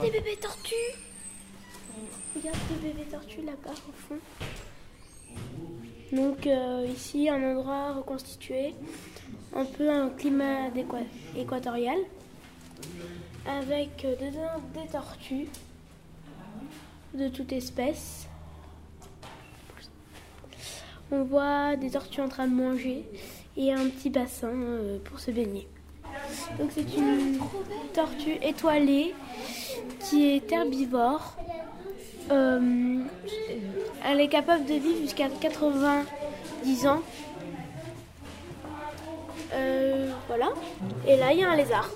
Des bébés tortues Regarde des bébés tortues là-bas au fond. Donc euh, ici, un endroit reconstitué, un peu un climat équatorial, avec euh, dedans des tortues de toute espèce. On voit des tortues en train de manger et un petit bassin euh, pour se baigner. Donc c'est une tortue étoilée qui est herbivore. Euh, elle est capable de vivre jusqu'à 90 ans. Euh, voilà. Et là, il y a un lézard.